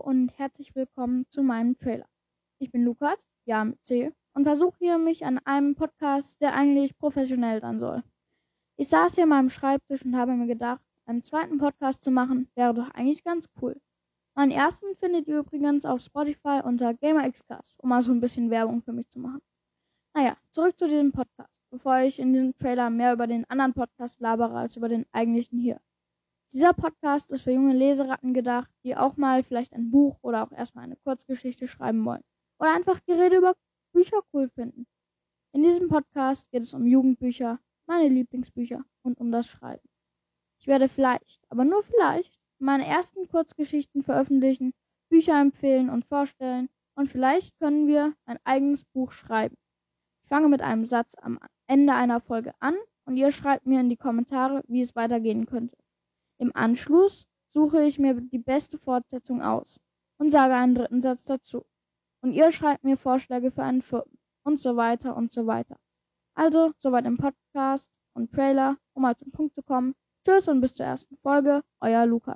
und herzlich willkommen zu meinem Trailer. Ich bin Lukas, ja mit C, und versuche hier mich an einem Podcast, der eigentlich professionell sein soll. Ich saß hier an meinem Schreibtisch und habe mir gedacht, einen zweiten Podcast zu machen, wäre doch eigentlich ganz cool. Meinen ersten findet ihr übrigens auf Spotify unter GamerXcast, um mal so ein bisschen Werbung für mich zu machen. Naja, zurück zu diesem Podcast, bevor ich in diesem Trailer mehr über den anderen Podcast labere als über den eigentlichen hier. Dieser Podcast ist für junge Leseratten gedacht, die auch mal vielleicht ein Buch oder auch erstmal eine Kurzgeschichte schreiben wollen. Oder einfach Gerede über Bücher cool finden. In diesem Podcast geht es um Jugendbücher, meine Lieblingsbücher und um das Schreiben. Ich werde vielleicht, aber nur vielleicht, meine ersten Kurzgeschichten veröffentlichen, Bücher empfehlen und vorstellen und vielleicht können wir ein eigenes Buch schreiben. Ich fange mit einem Satz am Ende einer Folge an und ihr schreibt mir in die Kommentare, wie es weitergehen könnte. Im Anschluss suche ich mir die beste Fortsetzung aus und sage einen dritten Satz dazu. Und ihr schreibt mir Vorschläge für einen vierten und so weiter und so weiter. Also, soweit im Podcast und Trailer, um mal zum Punkt zu kommen. Tschüss und bis zur ersten Folge, euer Lukas.